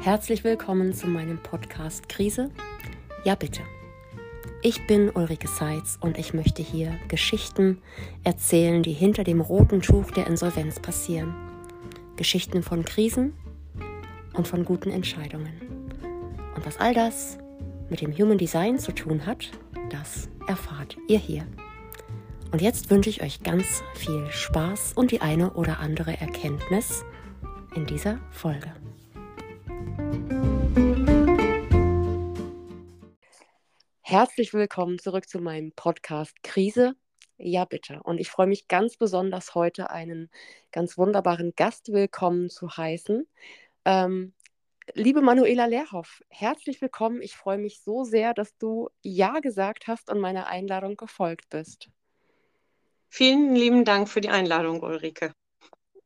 Herzlich willkommen zu meinem Podcast Krise. Ja, bitte. Ich bin Ulrike Seitz und ich möchte hier Geschichten erzählen, die hinter dem roten Tuch der Insolvenz passieren. Geschichten von Krisen und von guten Entscheidungen. Und was all das mit dem Human Design zu tun hat, das erfahrt ihr hier. Und jetzt wünsche ich euch ganz viel Spaß und die eine oder andere Erkenntnis in dieser Folge. Herzlich willkommen zurück zu meinem Podcast Krise. Ja, bitte. Und ich freue mich ganz besonders heute einen ganz wunderbaren Gast willkommen zu heißen. Ähm, liebe Manuela Lehrhoff, herzlich willkommen. Ich freue mich so sehr, dass du Ja gesagt hast und meiner Einladung gefolgt bist. Vielen lieben Dank für die Einladung, Ulrike.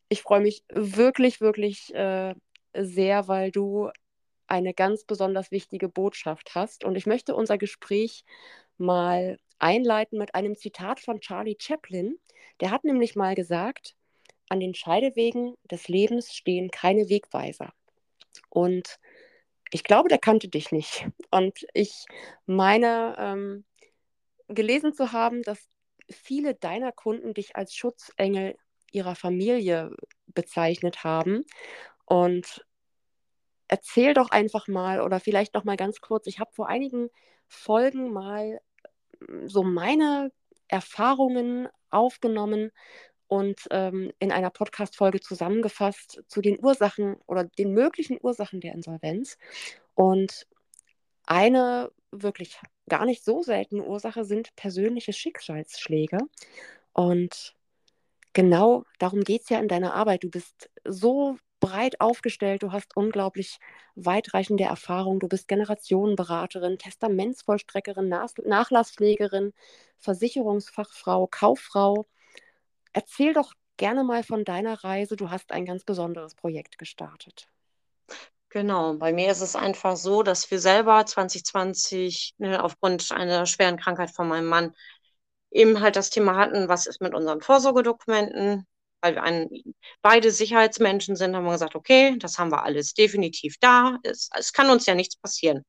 Ich freue mich wirklich, wirklich äh, sehr, weil du eine ganz besonders wichtige Botschaft hast. Und ich möchte unser Gespräch mal einleiten mit einem Zitat von Charlie Chaplin. Der hat nämlich mal gesagt, an den Scheidewegen des Lebens stehen keine Wegweiser. Und ich glaube, der kannte dich nicht. Und ich meine, ähm, gelesen zu haben, dass viele deiner Kunden dich als Schutzengel ihrer Familie bezeichnet haben. Und erzähl doch einfach mal oder vielleicht noch mal ganz kurz. Ich habe vor einigen Folgen mal hm, so meine Erfahrungen aufgenommen und ähm, in einer Podcast-Folge zusammengefasst zu den Ursachen oder den möglichen Ursachen der Insolvenz. Und eine wirklich gar nicht so seltene Ursache sind persönliche Schicksalsschläge. Und genau darum geht es ja in deiner Arbeit. Du bist so breit aufgestellt, du hast unglaublich weitreichende Erfahrung, du bist Generationenberaterin, Testamentsvollstreckerin, Nachlasspflegerin, Versicherungsfachfrau, Kauffrau. Erzähl doch gerne mal von deiner Reise, du hast ein ganz besonderes Projekt gestartet. Genau, bei mir ist es einfach so, dass wir selber 2020 ne, aufgrund einer schweren Krankheit von meinem Mann eben halt das Thema hatten, was ist mit unseren Vorsorgedokumenten, weil wir ein, beide Sicherheitsmenschen sind, haben wir gesagt, okay, das haben wir alles definitiv da. Es, es kann uns ja nichts passieren.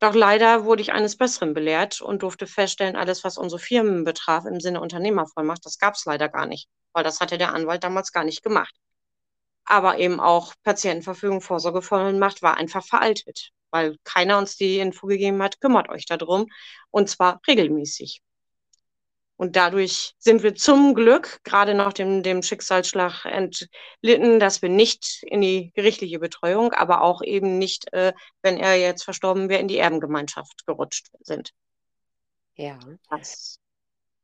Doch leider wurde ich eines Besseren belehrt und durfte feststellen, alles, was unsere Firmen betraf im Sinne Unternehmervollmacht, das gab es leider gar nicht, weil das hatte der Anwalt damals gar nicht gemacht. Aber eben auch Patientenverfügung, Vorsorgevollmacht war einfach veraltet, weil keiner uns die Info gegeben hat, kümmert euch darum und zwar regelmäßig. Und dadurch sind wir zum Glück gerade nach dem, dem Schicksalsschlag entlitten, dass wir nicht in die gerichtliche Betreuung, aber auch eben nicht, äh, wenn er jetzt verstorben wäre, in die Erbengemeinschaft gerutscht sind. Ja. Das.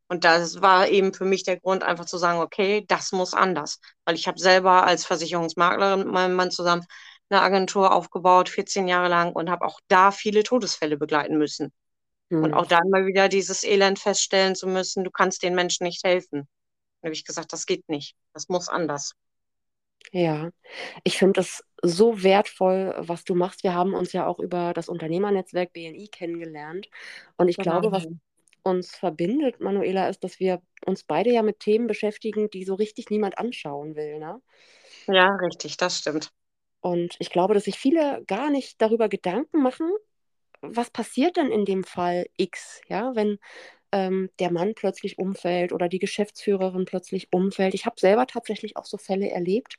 Und das war eben für mich der Grund, einfach zu sagen, okay, das muss anders. Weil ich habe selber als Versicherungsmaklerin mit meinem Mann zusammen eine Agentur aufgebaut, 14 Jahre lang, und habe auch da viele Todesfälle begleiten müssen. Mhm. Und auch dann mal wieder dieses Elend feststellen zu müssen, du kannst den Menschen nicht helfen. Da habe ich gesagt, das geht nicht. Das muss anders. Ja, ich finde es so wertvoll, was du machst. Wir haben uns ja auch über das Unternehmernetzwerk BNI kennengelernt. Und ich genau. glaube, was uns verbindet, Manuela, ist, dass wir uns beide ja mit Themen beschäftigen, die so richtig niemand anschauen will. Ne? Ja, richtig, das stimmt. Und ich glaube, dass sich viele gar nicht darüber Gedanken machen, was passiert denn in dem Fall X, ja, wenn ähm, der Mann plötzlich umfällt oder die Geschäftsführerin plötzlich umfällt. Ich habe selber tatsächlich auch so Fälle erlebt.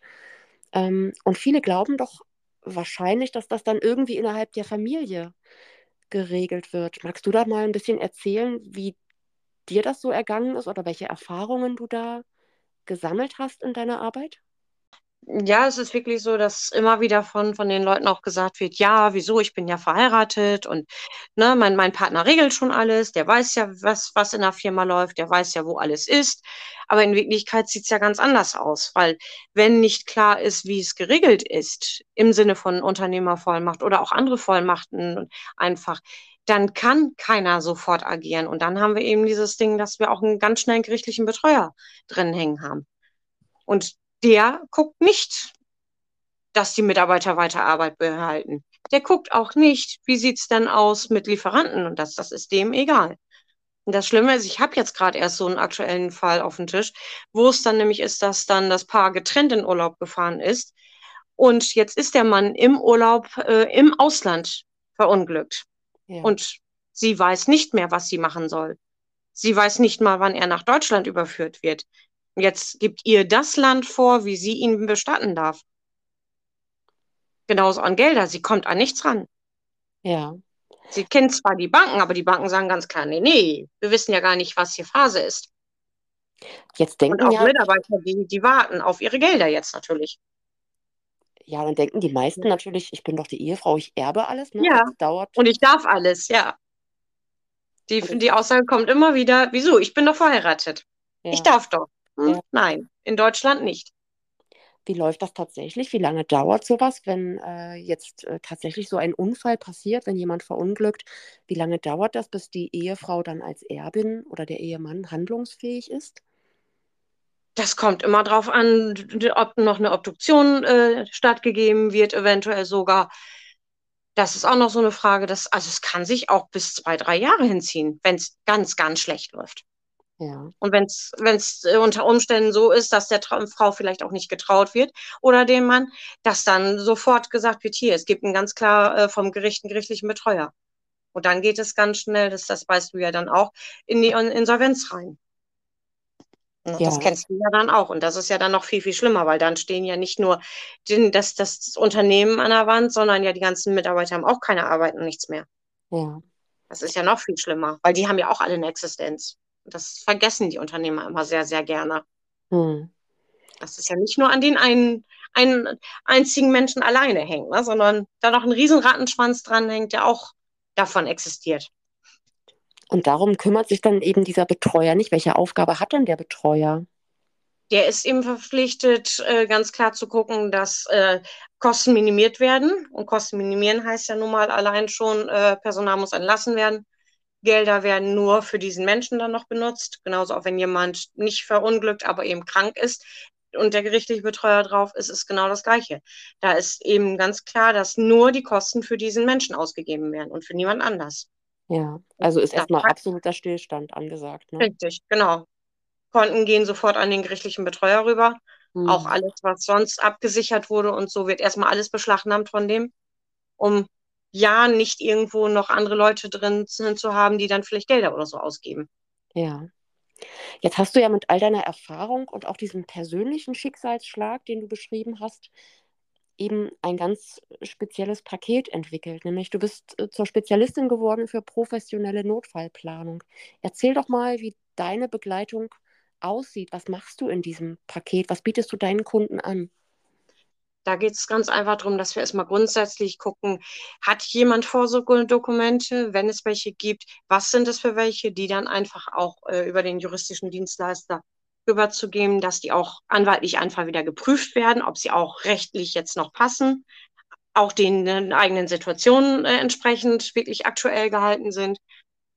Ähm, und viele glauben doch wahrscheinlich, dass das dann irgendwie innerhalb der Familie geregelt wird. Magst du da mal ein bisschen erzählen, wie dir das so ergangen ist oder welche Erfahrungen du da gesammelt hast in deiner Arbeit? Ja, es ist wirklich so, dass immer wieder von, von den Leuten auch gesagt wird, ja, wieso, ich bin ja verheiratet und ne, mein, mein Partner regelt schon alles, der weiß ja, was, was in der Firma läuft, der weiß ja, wo alles ist. Aber in Wirklichkeit sieht es ja ganz anders aus, weil wenn nicht klar ist, wie es geregelt ist, im Sinne von Unternehmervollmacht oder auch andere Vollmachten einfach, dann kann keiner sofort agieren. Und dann haben wir eben dieses Ding, dass wir auch einen ganz schnellen gerichtlichen Betreuer drin hängen haben. Und der guckt nicht, dass die Mitarbeiter weiter Arbeit behalten. Der guckt auch nicht, wie sieht's denn aus mit Lieferanten und das, das ist dem egal. Und das Schlimme ist, ich habe jetzt gerade erst so einen aktuellen Fall auf dem Tisch, wo es dann nämlich ist, dass dann das Paar getrennt in Urlaub gefahren ist Und jetzt ist der Mann im Urlaub äh, im Ausland verunglückt. Ja. Und sie weiß nicht mehr, was sie machen soll. Sie weiß nicht mal, wann er nach Deutschland überführt wird. Jetzt gibt ihr das Land vor, wie sie ihn bestatten darf. Genauso an Gelder. Sie kommt an nichts ran. Ja. Sie kennt zwar die Banken, aber die Banken sagen ganz klar, nee, nee, wir wissen ja gar nicht, was hier Phase ist. Jetzt denken Und auch ja, Mitarbeiter, die, die warten auf ihre Gelder jetzt natürlich. ja, dann denken die meisten natürlich, ich bin doch die Ehefrau, ich erbe alles, ne? Ja. Das dauert. Und ich darf alles, ja. Die, die Aussage kommt immer wieder, wieso? Ich bin doch verheiratet. Ja. Ich darf doch. Hm? Nein, in Deutschland nicht. Wie läuft das tatsächlich? Wie lange dauert sowas, wenn äh, jetzt äh, tatsächlich so ein Unfall passiert, wenn jemand verunglückt? Wie lange dauert das, bis die Ehefrau dann als Erbin oder der Ehemann handlungsfähig ist? Das kommt immer drauf an, ob noch eine Obduktion äh, stattgegeben wird, eventuell sogar. Das ist auch noch so eine Frage. Dass, also es kann sich auch bis zwei, drei Jahre hinziehen, wenn es ganz, ganz schlecht läuft. Ja, Und wenn es unter Umständen so ist, dass der Tra Frau vielleicht auch nicht getraut wird oder dem Mann, dass dann sofort gesagt wird, hier, es gibt einen ganz klar äh, vom Gericht einen gerichtlichen Betreuer. Und dann geht es ganz schnell, das, das weißt du ja dann auch, in die In- Insolvenz rein. Und Das Ja. kennst du ja dann auch. Und das ist ja dann noch viel, viel schlimmer, weil dann stehen ja nicht nur den, das, das Unternehmen an der Wand, sondern ja die ganzen Mitarbeiter haben auch keine Arbeit und nichts mehr. ja, Das ist ja noch viel schlimmer, weil die haben ja auch alle eine Existenz. Das vergessen die Unternehmer immer sehr, sehr gerne. hm. dass es ja nicht nur an den einen, einen einzigen Menschen alleine hängt, ne, sondern da noch ein riesen Rattenschwanz dran hängt, der auch davon existiert. Und darum kümmert sich dann eben dieser Betreuer nicht. Welche Aufgabe hat denn der Betreuer? Der ist eben verpflichtet, äh, ganz klar zu gucken, dass äh, Kosten minimiert werden. Und Kosten minimieren heißt ja nun mal allein schon, äh, Personal muss entlassen werden. Gelder werden nur für diesen Menschen dann noch benutzt. Genauso auch wenn jemand nicht verunglückt, aber eben krank ist und der gerichtliche Betreuer drauf ist, ist genau das Gleiche. Da ist eben ganz klar, dass nur die Kosten für diesen Menschen ausgegeben werden und für niemand anders. Ja, also ist erstmal absoluter Stillstand angesagt. Ne? Richtig, genau. Konten gehen sofort an den gerichtlichen Betreuer rüber. Hm. Auch alles, was sonst abgesichert wurde und so, wird erstmal alles beschlagnahmt von dem, um ja nicht irgendwo noch andere Leute drin zu zu haben, die dann vielleicht Gelder oder so ausgeben. Ja. Jetzt hast du ja mit all deiner Erfahrung und auch diesem persönlichen Schicksalsschlag, den du beschrieben hast, eben ein ganz spezielles Paket entwickelt. Nämlich du bist äh, zur Spezialistin geworden für professionelle Notfallplanung. Erzähl doch mal, wie deine Begleitung aussieht. Was machst du in diesem Paket? Was bietest du deinen Kunden an? Da geht es ganz einfach darum, dass wir erstmal grundsätzlich gucken, hat jemand Vorsorgedokumente? Wenn es welche gibt, was sind es für welche, die dann einfach auch äh, über den juristischen Dienstleister rüberzugeben, dass die auch anwaltlich einfach wieder geprüft werden, ob sie auch rechtlich jetzt noch passen, auch den eigenen Situationen äh, entsprechend wirklich aktuell gehalten sind.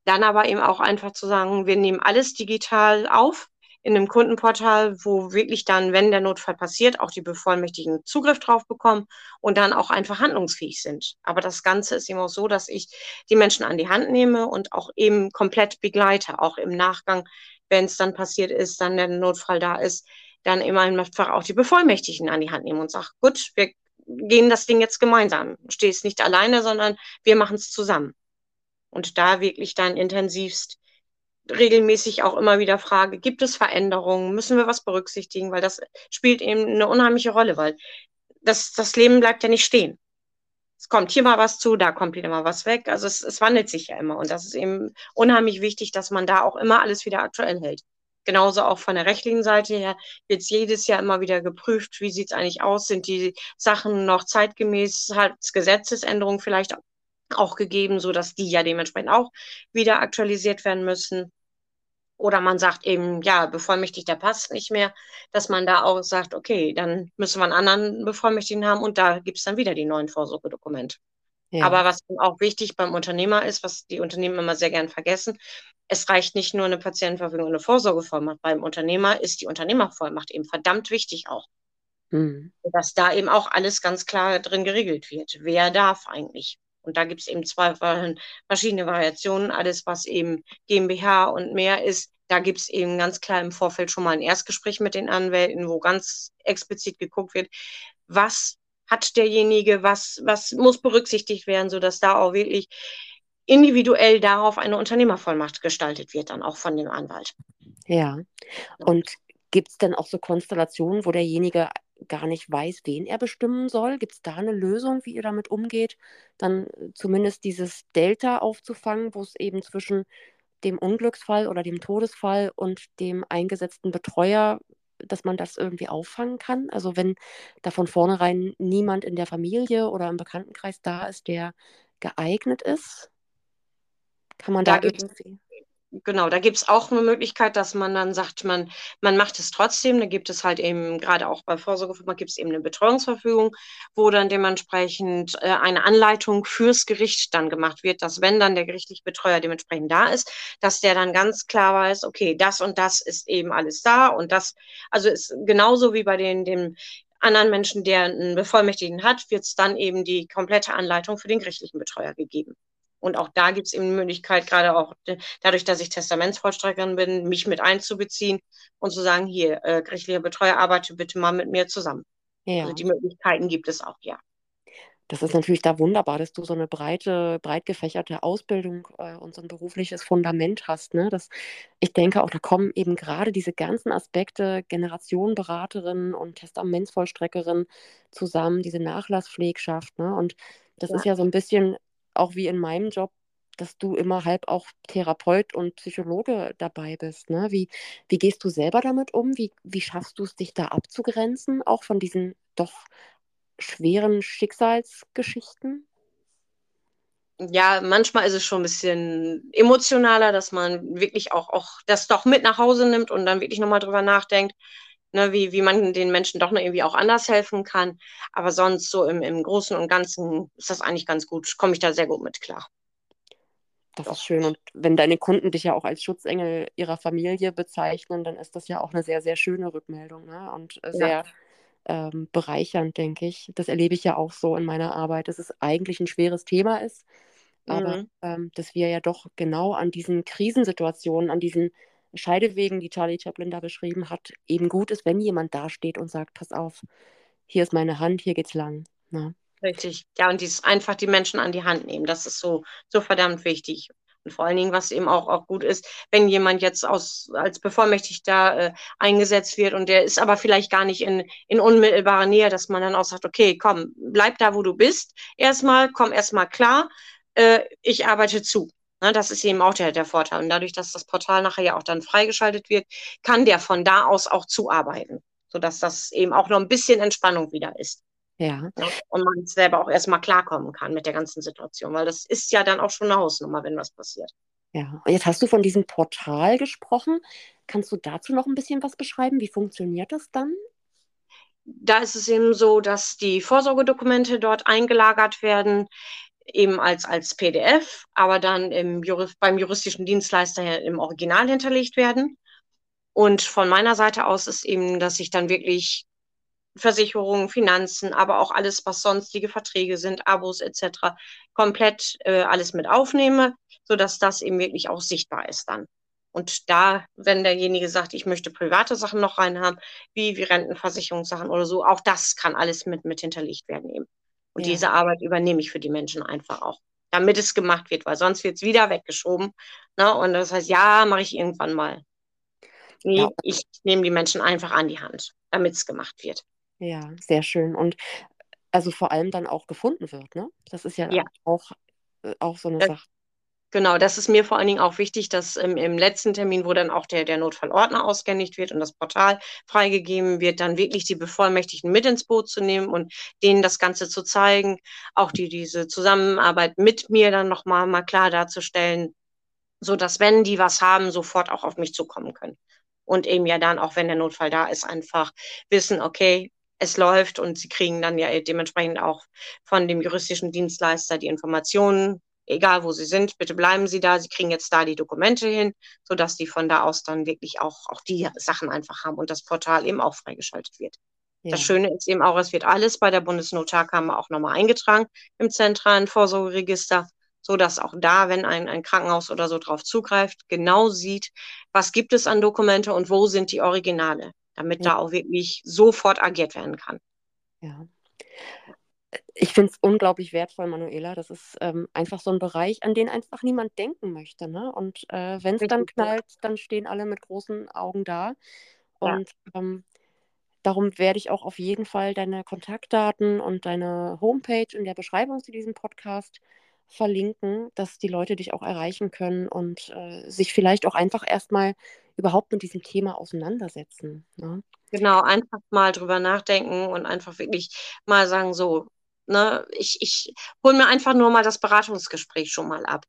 Dann aber eben auch einfach zu sagen, wir nehmen alles digital auf in einem Kundenportal, wo wirklich dann, wenn der Notfall passiert, auch die Bevollmächtigten Zugriff drauf bekommen und dann auch einfach handlungsfähig sind. Aber das Ganze ist eben auch so, dass ich die Menschen an die Hand nehme und auch eben komplett begleite, auch im Nachgang, wenn es dann passiert ist, dann der Notfall da ist, dann immer einfach auch die Bevollmächtigten an die Hand nehmen und sage, gut, wir gehen das Ding jetzt gemeinsam. Stehst nicht alleine, sondern wir machen es zusammen. Und da wirklich dann intensivst regelmäßig auch immer wieder frage, gibt es Veränderungen, müssen wir was berücksichtigen, weil das spielt eben eine unheimliche Rolle, weil das, das Leben bleibt ja nicht stehen. Es kommt hier mal was zu, da kommt wieder mal was weg. Also es, es wandelt sich ja immer. Und das ist eben unheimlich wichtig, dass man da auch immer alles wieder aktuell hält. Genauso auch von der rechtlichen Seite her wird es jedes Jahr immer wieder geprüft, wie sieht es eigentlich aus, sind die Sachen noch zeitgemäß, hat es Gesetzesänderungen vielleicht auch gegeben, so dass die ja dementsprechend auch wieder aktualisiert werden müssen. Oder man sagt eben, ja, Bevollmächtigter passt nicht mehr, dass man da auch sagt, okay, dann müssen wir einen anderen Bevollmächtigten haben und da gibt es dann wieder die neuen Vorsorgedokumente. Ja. Aber was auch wichtig beim Unternehmer ist, was die Unternehmen immer sehr gern vergessen, es reicht nicht nur eine Patientenverfügung und eine Vorsorgevollmacht. Beim Unternehmer ist die Unternehmervollmacht eben verdammt wichtig auch. Hm. Dass da eben auch alles ganz klar drin geregelt wird. Wer darf eigentlich? Und da gibt es eben zwei verschiedene Variationen. Alles, was eben GmbH und mehr ist, da gibt es eben ganz klar im Vorfeld schon mal ein Erstgespräch mit den Anwälten, wo ganz explizit geguckt wird, was hat derjenige, was, was muss berücksichtigt werden, sodass da auch wirklich individuell darauf eine Unternehmervollmacht gestaltet wird, dann auch von dem Anwalt. Ja. Und gibt es denn auch so Konstellationen, wo derjenige gar nicht weiß, wen er bestimmen soll? Gibt es da eine Lösung, wie ihr damit umgeht, dann äh, zumindest dieses Delta aufzufangen, wo es eben zwischen dem Unglücksfall oder dem Todesfall und dem eingesetzten Betreuer, dass man das irgendwie auffangen kann? Also wenn da von vornherein niemand in der Familie oder im Bekanntenkreis da ist, der geeignet ist, kann man da, da irgendwie genau, da gibt es auch eine Möglichkeit, dass man dann sagt, man, man macht es trotzdem. Da gibt es halt eben, gerade auch bei Vorsorgeverfahren, gibt es eben eine Betreuungsverfügung, wo dann dementsprechend äh, eine Anleitung fürs Gericht dann gemacht wird, dass wenn dann der gerichtliche Betreuer dementsprechend da ist, dass der dann ganz klar weiß, okay, das und das ist eben alles da und das, also ist genauso wie bei den, dem anderen Menschen, der einen Bevollmächtigten hat, wird es dann eben die komplette Anleitung für den gerichtlichen Betreuer gegeben. Und auch da gibt es eben die Möglichkeit, gerade auch dadurch, dass ich Testamentsvollstreckerin bin, mich mit einzubeziehen und zu sagen, hier, äh, gerichtlicher Betreuer, arbeite bitte mal mit mir zusammen. Ja. Also die Möglichkeiten gibt es auch, ja. Das ist natürlich da wunderbar, dass du so eine breite, breit gefächerte Ausbildung äh, und so ein berufliches Fundament hast. Ne? Das, ich denke auch, da kommen eben gerade diese ganzen Aspekte, Generationenberaterin und Testamentsvollstreckerin zusammen, diese Nachlasspflegschaft. Ne? Und das ja. ist ja so ein bisschen auch wie in meinem Job, dass du immer halb auch Therapeut und Psychologe dabei bist. Ne? Wie, wie gehst du selber damit um? Wie, wie schaffst du es, dich da abzugrenzen, auch von diesen doch schweren Schicksalsgeschichten? Ja, manchmal ist es schon ein bisschen emotionaler, dass man wirklich auch, auch das doch mit nach Hause nimmt und dann wirklich nochmal drüber nachdenkt, ne, wie, wie man den Menschen doch noch irgendwie auch anders helfen kann. Aber sonst so im, im Großen und Ganzen ist das eigentlich ganz gut, komme ich da sehr gut mit klar. Das doch. ist schön. Und wenn deine Kunden dich ja auch als Schutzengel ihrer Familie bezeichnen, dann ist das ja auch eine sehr, sehr schöne Rückmeldung ne? und sehr ja. ähm, bereichernd, denke ich. Das erlebe ich ja auch so in meiner Arbeit, dass es eigentlich ein schweres Thema ist, aber mhm. ähm, dass wir ja doch genau an diesen Krisensituationen, an diesen Scheidewegen, die Charlie Chaplin da beschrieben hat, eben gut ist, wenn jemand dasteht und sagt, pass auf, hier ist meine Hand, hier geht's lang. Ne? Richtig. Ja, und dieses einfach die Menschen an die Hand nehmen, das ist so, so verdammt wichtig. Und vor allen Dingen, was eben auch, auch gut ist, wenn jemand jetzt aus, als Bevollmächtigter äh, eingesetzt wird und der ist aber vielleicht gar nicht in, in unmittelbarer Nähe, dass man dann auch sagt, okay, komm, bleib da, wo du bist. Erstmal, komm erstmal klar, äh, ich arbeite zu. Ne, das ist eben auch der, der Vorteil. Und dadurch, dass das Portal nachher ja auch dann freigeschaltet wird, kann der von da aus auch zuarbeiten, sodass das eben auch noch ein bisschen Entspannung wieder ist. Ja. ja. Und man selber auch erstmal klarkommen kann mit der ganzen Situation, weil das ist ja dann auch schon eine Hausnummer, wenn was passiert. Ja, und jetzt hast du von diesem Portal gesprochen. Kannst du dazu noch ein bisschen was beschreiben? Wie funktioniert das dann? Da ist es eben so, dass die Vorsorgedokumente dort eingelagert werden eben als, als PDF, aber dann im Jurist, beim juristischen Dienstleister im Original hinterlegt werden. Und von meiner Seite aus ist eben, dass ich dann wirklich Versicherungen, Finanzen, aber auch alles, was sonstige Verträge sind, Abos etc., komplett äh, alles mit aufnehme, sodass das eben wirklich auch sichtbar ist dann. Und da, wenn derjenige sagt, ich möchte private Sachen noch reinhaben, wie, wie Rentenversicherungssachen oder so, auch das kann alles mit, mit hinterlegt werden eben. Und ja. diese Arbeit übernehme ich für die Menschen einfach auch, damit es gemacht wird, weil sonst wird es wieder weggeschoben. Ne? Und das heißt, ja, mache ich irgendwann mal. Nee, ja. ich nehme die Menschen einfach an die Hand, damit es gemacht wird. Ja, sehr schön. Und also vor allem dann auch gefunden wird, ne? Das ist ja, ja. Auch, äh, auch so eine das, Sache. Genau, das ist mir vor allen Dingen auch wichtig, dass ähm, im letzten Termin, wo dann auch der, der Notfallordner ausgehändigt wird und das Portal freigegeben wird, dann wirklich die Bevollmächtigten mit ins Boot zu nehmen und denen das Ganze zu zeigen, auch die, diese Zusammenarbeit mit mir dann nochmal mal klar darzustellen, so dass wenn die was haben, sofort auch auf mich zukommen können. Und eben ja dann, auch wenn der Notfall da ist, einfach wissen, okay, es läuft und sie kriegen dann ja dementsprechend auch von dem juristischen Dienstleister die Informationen, egal wo sie sind, bitte bleiben Sie da. Sie kriegen jetzt da die Dokumente hin, sodass die von da aus dann wirklich auch, auch die Sachen einfach haben und das Portal eben auch freigeschaltet wird. Ja. Das Schöne ist eben auch, es wird alles bei der Bundesnotarkammer auch nochmal eingetragen im zentralen Vorsorgeregister, sodass auch da, wenn ein, ein Krankenhaus oder so drauf zugreift, genau sieht, was gibt es an Dokumente und wo sind die Originale, damit ja. da auch wirklich sofort agiert werden kann. Ja. Ich finde es unglaublich wertvoll, Manuela. Das ist ähm, einfach so ein Bereich, an den einfach niemand denken möchte. Ne? Und äh, wenn es dann knallt, dann stehen alle mit großen Augen da. Und ja. ähm, darum werde ich auch auf jeden Fall deine Kontaktdaten und deine Homepage in der Beschreibung zu diesem Podcast verlinken, dass die Leute dich auch erreichen können und äh, sich vielleicht auch einfach erstmal überhaupt mit diesem Thema auseinandersetzen. Ne? Genau, einfach mal drüber nachdenken und einfach wirklich mal sagen, so, ne, ich, ich hole mir einfach nur mal das Beratungsgespräch schon mal ab.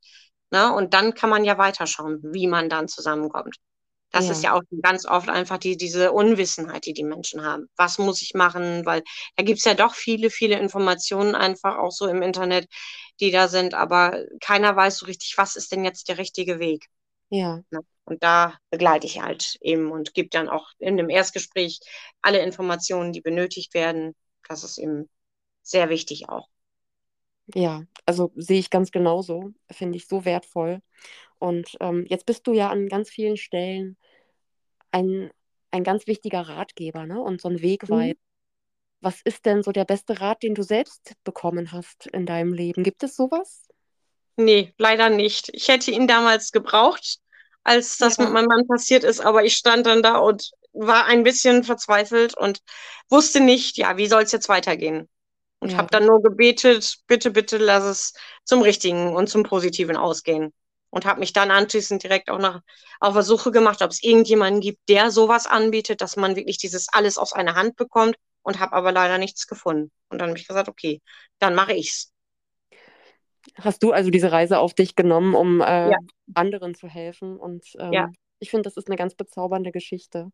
Ne? Und dann kann man ja weiterschauen, wie man dann zusammenkommt. Das ja. ist ja auch ganz oft einfach die, diese Unwissenheit, die die Menschen haben. Was muss ich machen? Weil da gibt's ja doch viele, viele Informationen einfach auch so im Internet, die da sind, aber keiner weiß so richtig, was ist denn jetzt der richtige Weg. Ja. Ne? Und da begleite ich halt eben und gebe dann auch in dem Erstgespräch alle Informationen, die benötigt werden. Das ist eben sehr wichtig auch. Ja, also sehe ich ganz genauso, finde ich so wertvoll. Und ähm, jetzt bist du ja an ganz vielen Stellen ein, ein ganz wichtiger Ratgeber ne? und so ein Wegweit. Mhm. Was ist denn so der beste Rat, den du selbst bekommen hast in deinem Leben? Gibt es sowas? Nee, leider nicht. Ich hätte ihn damals gebraucht, als das ja. mit meinem Mann passiert ist, aber ich stand dann da und war ein bisschen verzweifelt und wusste nicht, ja, wie soll es jetzt weitergehen? Und ja. habe dann nur gebetet, bitte, bitte lass es zum Richtigen und zum Positiven ausgehen und habe mich dann anschließend direkt auch nach, auf der Suche gemacht, ob es irgendjemanden gibt, der sowas anbietet, dass man wirklich dieses alles aus einer Hand bekommt und habe aber leider nichts gefunden. Und dann habe ich gesagt, okay, dann mache ich's. Hast du also diese Reise auf dich genommen, um äh, ja. anderen zu helfen? Und ähm, ja. ich finde, das ist eine ganz bezaubernde Geschichte.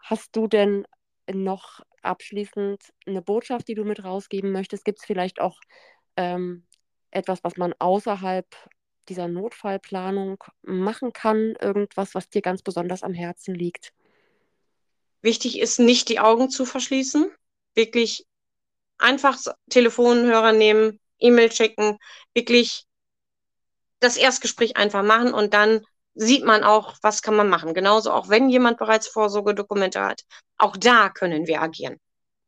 Hast du denn noch abschließend eine Botschaft, die du mit rausgeben möchtest? Gibt es vielleicht auch ähm, etwas, was man außerhalb dieser Notfallplanung machen kann? Irgendwas, was dir ganz besonders am Herzen liegt? Wichtig ist, nicht die Augen zu verschließen. Wirklich einfach Telefonhörer nehmen, E-Mail checken, wirklich das Erstgespräch einfach machen und dann sieht man auch, was kann man machen. Genauso auch wenn jemand bereits Vorsorgedokumente hat. Auch da können wir agieren.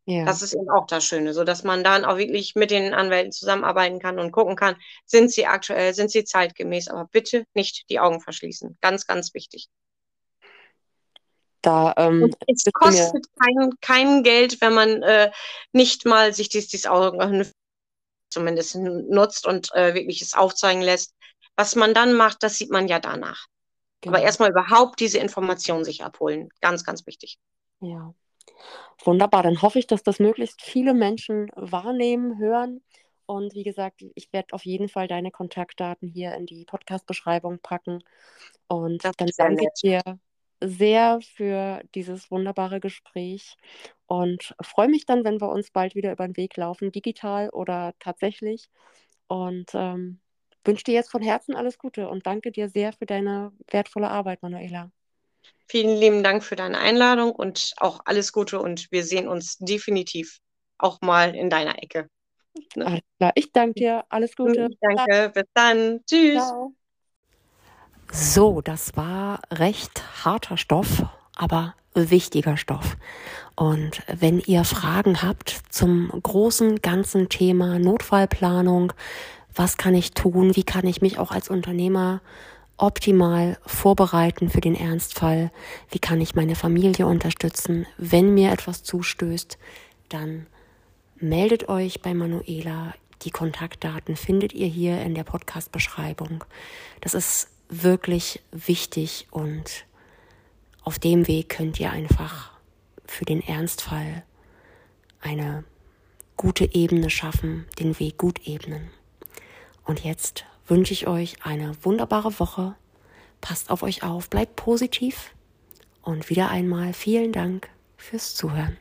Ja. Das ist eben auch das Schöne, so dass man dann auch wirklich mit den Anwälten zusammenarbeiten kann und gucken kann, sind sie aktuell, sind sie zeitgemäß, aber bitte nicht die Augen verschließen. Ganz, ganz wichtig. Da, ähm, es kostet kein, kein Geld, wenn man äh, nicht mal sich dies, dies Augen zumindest nutzt und äh, wirklich es aufzeigen lässt. Was man dann macht, das sieht man ja danach. Genau. Aber erstmal überhaupt diese Information sich abholen. Ganz, ganz wichtig. Ja. Wunderbar, dann hoffe ich, dass das möglichst viele Menschen wahrnehmen, hören. Und wie gesagt, ich werde auf jeden Fall deine Kontaktdaten hier in die Podcast-Beschreibung packen. Und das dann danke ich dir sehr für dieses wunderbare Gespräch und freue mich dann, wenn wir uns bald wieder über den Weg laufen, digital oder tatsächlich. Und ähm, wünsche dir jetzt von Herzen alles Gute und danke dir sehr für deine wertvolle Arbeit, Manuela. Vielen lieben Dank für deine Einladung und auch alles Gute und wir sehen uns definitiv auch mal in deiner Ecke. Ne? Alles klar, ich danke dir. Alles Gute. Danke, bis dann. Tschüss. Ciao. So, das war recht harter Stoff, aber wichtiger Stoff. Und wenn ihr Fragen habt zum großen ganzen Thema Notfallplanung, was kann ich tun, wie kann ich mich auch als Unternehmer optimal vorbereiten für den Ernstfall? Wie kann ich meine Familie unterstützen? Wenn mir etwas zustößt, dann meldet euch bei Manuela. Die Kontaktdaten findet ihr hier in der Podcast-Beschreibung. Das ist wirklich wichtig und auf dem Weg könnt ihr einfach für den Ernstfall eine gute Ebene schaffen, den Weg gut ebnen. Und jetzt wünsche ich euch eine wunderbare Woche. Passt auf euch auf, bleibt positiv und wieder einmal vielen Dank fürs Zuhören.